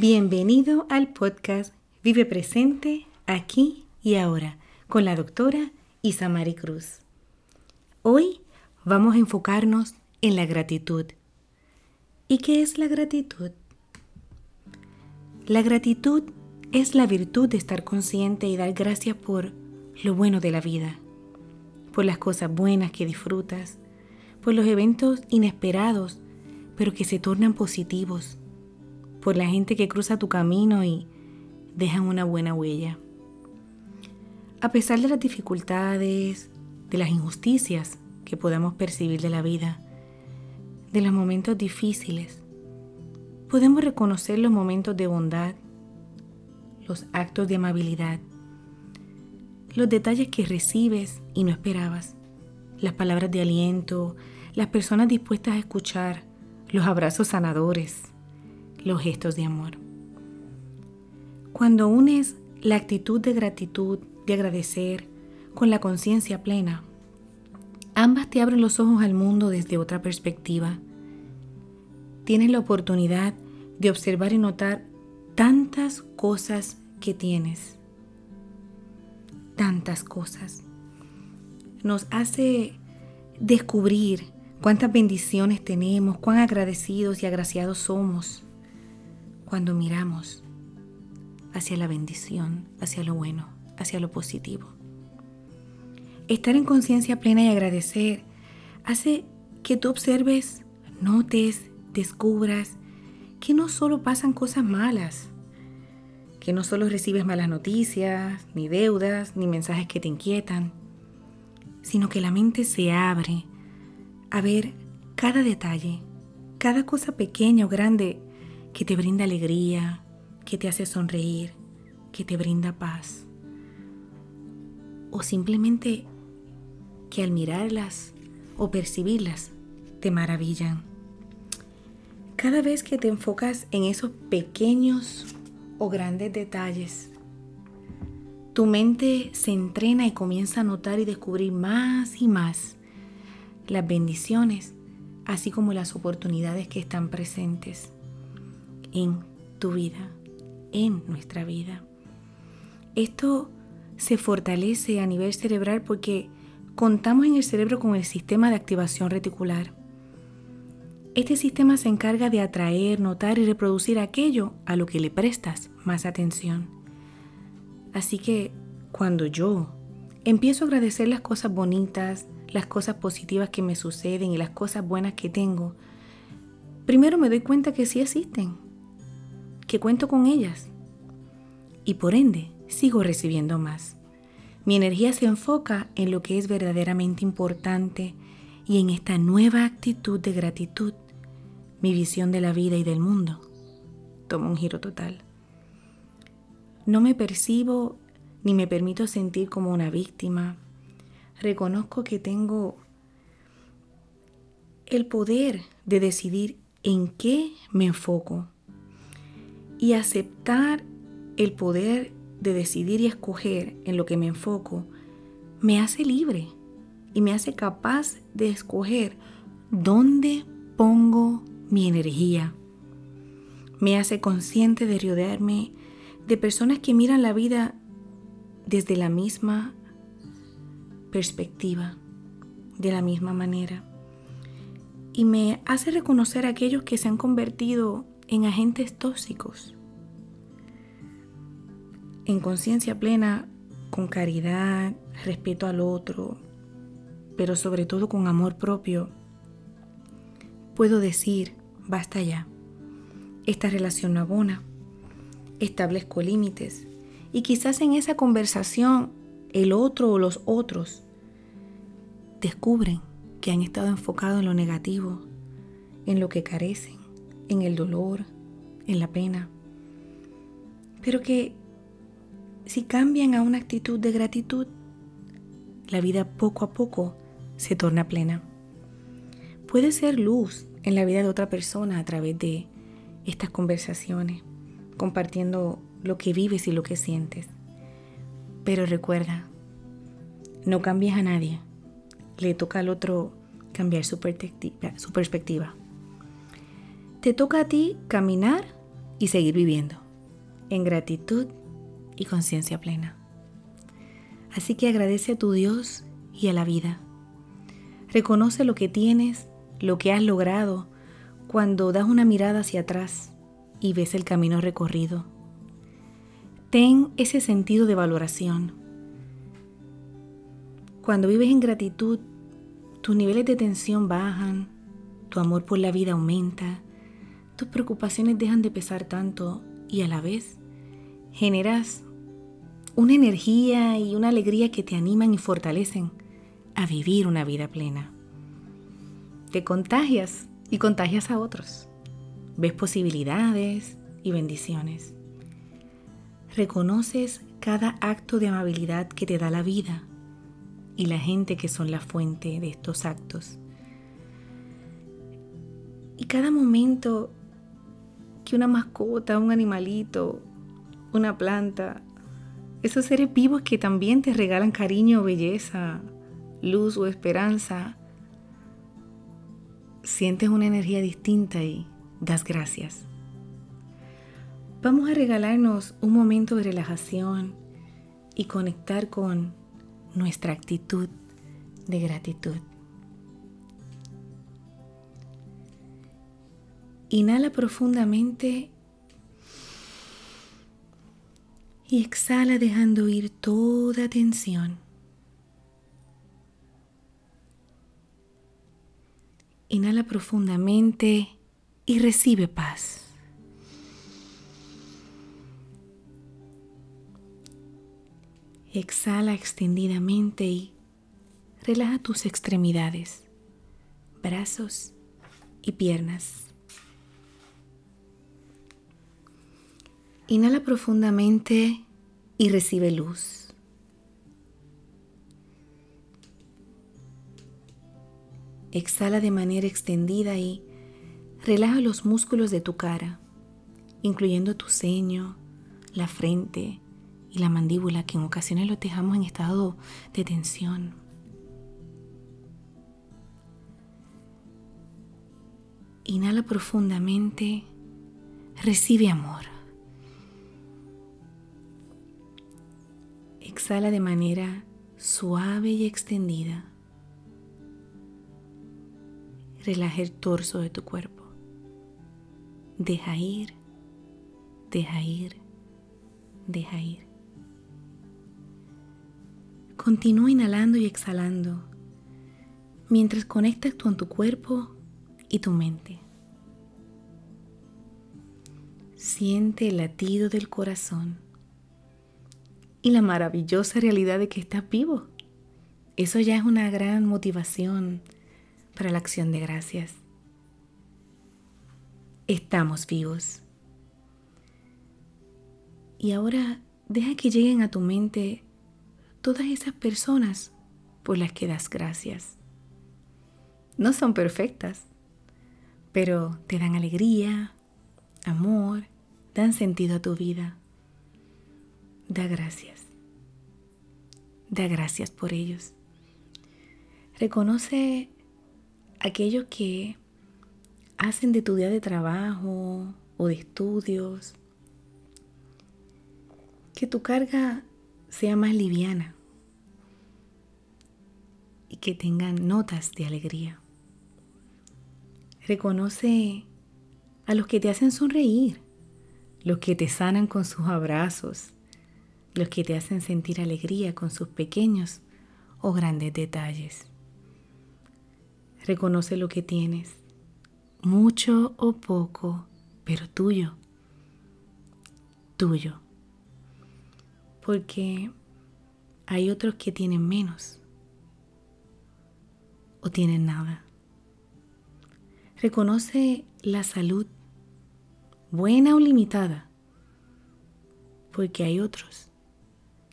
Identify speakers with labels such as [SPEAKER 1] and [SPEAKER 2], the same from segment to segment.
[SPEAKER 1] Bienvenido al podcast Vive Presente, aquí y ahora, con la doctora Isamari Cruz. Hoy vamos a enfocarnos en la gratitud. ¿Y qué es la gratitud? La gratitud es la virtud de estar consciente y dar gracias por lo bueno de la vida, por las cosas buenas que disfrutas, por los eventos inesperados, pero que se tornan positivos, por la gente que cruza tu camino y dejan una buena huella. A pesar de las dificultades, de las injusticias que podamos percibir de la vida, de los momentos difíciles, podemos reconocer los momentos de bondad, los actos de amabilidad, los detalles que recibes y no esperabas, las palabras de aliento, las personas dispuestas a escuchar, los abrazos sanadores, los gestos de amor. Cuando unes la actitud de gratitud, de agradecer, con la conciencia plena, ambas te abren los ojos al mundo desde otra perspectiva. Tienes la oportunidad de observar y notar tantas cosas que tienes. Tantas cosas. Nos hace descubrir cuántas bendiciones tenemos, cuán agradecidos y agraciados somos cuando miramos hacia la bendición, hacia lo bueno, hacia lo positivo. Estar en conciencia plena y agradecer hace que tú observes, notes, descubras que no solo pasan cosas malas, que no solo recibes malas noticias, ni deudas, ni mensajes que te inquietan, sino que la mente se abre a ver cada detalle, cada cosa pequeña o grande que te brinda alegría, que te hace sonreír, que te brinda paz. O simplemente que al mirarlas o percibirlas te maravillan. Cada vez que te enfocas en esos pequeños o grandes detalles, tu mente se entrena y comienza a notar y descubrir más y más las bendiciones, así como las oportunidades que están presentes en tu vida, en nuestra vida. Esto se fortalece a nivel cerebral porque contamos en el cerebro con el sistema de activación reticular. Este sistema se encarga de atraer, notar y reproducir aquello a lo que le prestas más atención. Así que cuando yo empiezo a agradecer las cosas bonitas, las cosas positivas que me suceden y las cosas buenas que tengo, primero me doy cuenta que sí existen, que cuento con ellas y por ende sigo recibiendo más. Mi energía se enfoca en lo que es verdaderamente importante y en esta nueva actitud de gratitud, mi visión de la vida y del mundo toma un giro total. No me percibo ni me permito sentir como una víctima. Reconozco que tengo el poder de decidir en qué me enfoco y aceptar el poder de decidir y escoger en lo que me enfoco me hace libre y me hace capaz de escoger dónde pongo mi energía. Me hace consciente de rodearme de personas que miran la vida desde la misma perspectiva, de la misma manera. Y me hace reconocer a aquellos que se han convertido en agentes tóxicos. En conciencia plena, con caridad, respeto al otro, pero sobre todo con amor propio, puedo decir, basta ya, esta relación no abona, establezco límites. Y quizás en esa conversación el otro o los otros descubren que han estado enfocados en lo negativo, en lo que carecen, en el dolor, en la pena. Pero que si cambian a una actitud de gratitud, la vida poco a poco se torna plena. Puede ser luz en la vida de otra persona a través de estas conversaciones, compartiendo lo que vives y lo que sientes. Pero recuerda, no cambies a nadie, le toca al otro cambiar su. Su perspectiva. Te toca a ti caminar y seguir viviendo en gratitud y conciencia plena. Así que agradece a tu Dios y a la vida. Reconoce lo que tienes, lo que has logrado, cuando das una mirada hacia atrás y ves el camino recorrido. Ten ese sentido de valoración. Cuando vives en gratitud, tus niveles de tensión bajan, tu amor por la vida aumenta, tus preocupaciones dejan de pesar tanto y a la vez generas una energía y una alegría que te animan y fortalecen a vivir una vida plena. Te contagias y contagias a otros. Ves posibilidades y bendiciones. Reconoces cada acto de amabilidad que te da la vida y la gente que son la fuente de estos actos. Y cada momento una mascota, un animalito, una planta, esos seres vivos que también te regalan cariño, belleza, luz o esperanza, sientes una energía distinta y das gracias. Vamos a regalarnos un momento de relajación y conectar con nuestra actitud de gratitud. Inhala profundamente y exhala dejando ir toda tensión. Inhala profundamente y recibe paz. Exhala extendidamente y relaja tus extremidades, brazos y piernas. Inhala profundamente y recibe luz. Exhala de manera extendida y relaja los músculos de tu cara, incluyendo tu ceño, la frente y la mandíbula que en ocasiones lo dejamos en estado de tensión. Inhala profundamente, recibe amor. Exhala de manera suave y extendida. Relaja el torso de tu cuerpo. Deja ir, deja ir, deja ir. Continúa inhalando y exhalando mientras conectas con tu cuerpo y tu mente. Siente el latido del corazón y la maravillosa realidad de que estás vivo. Eso ya es una gran motivación para la acción de gracias. Estamos vivos. Y ahora deja que lleguen a tu mente todas esas personas por las que das gracias. No son perfectas, pero te dan alegría, amor, dan sentido a tu vida. Da gracias. Da gracias por ellos. Reconoce aquellos que hacen de tu día de trabajo o de estudios que tu carga sea más liviana y que tengan notas de alegría. Reconoce a los que te hacen sonreír, los que te sanan con sus abrazos, los que te hacen sentir alegría con sus pequeños o grandes detalles. Reconoce lo que tienes, mucho o poco, pero tuyo, tuyo. Porque hay otros que tienen menos o tienen nada. Reconoce la salud, buena o limitada, porque hay otros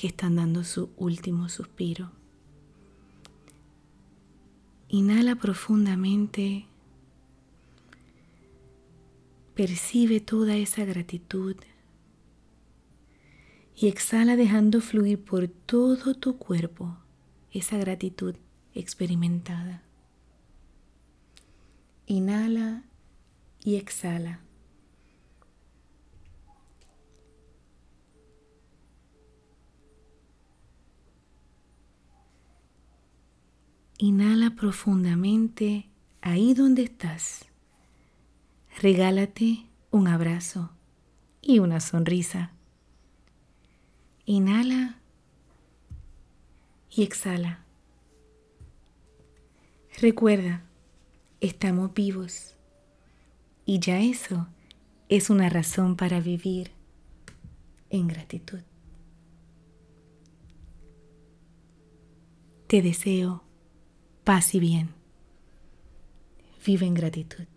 [SPEAKER 1] que están dando su último suspiro. Inhala profundamente. Percibe toda esa gratitud y exhala dejando fluir por todo tu cuerpo esa gratitud experimentada. Inhala y exhala. Inhala profundamente ahí donde estás. Regálate un abrazo y una sonrisa. Inhala y exhala. Recuerda, estamos vivos y ya eso es una razón para vivir en gratitud. Te deseo paz y bien. Vive en gratitud.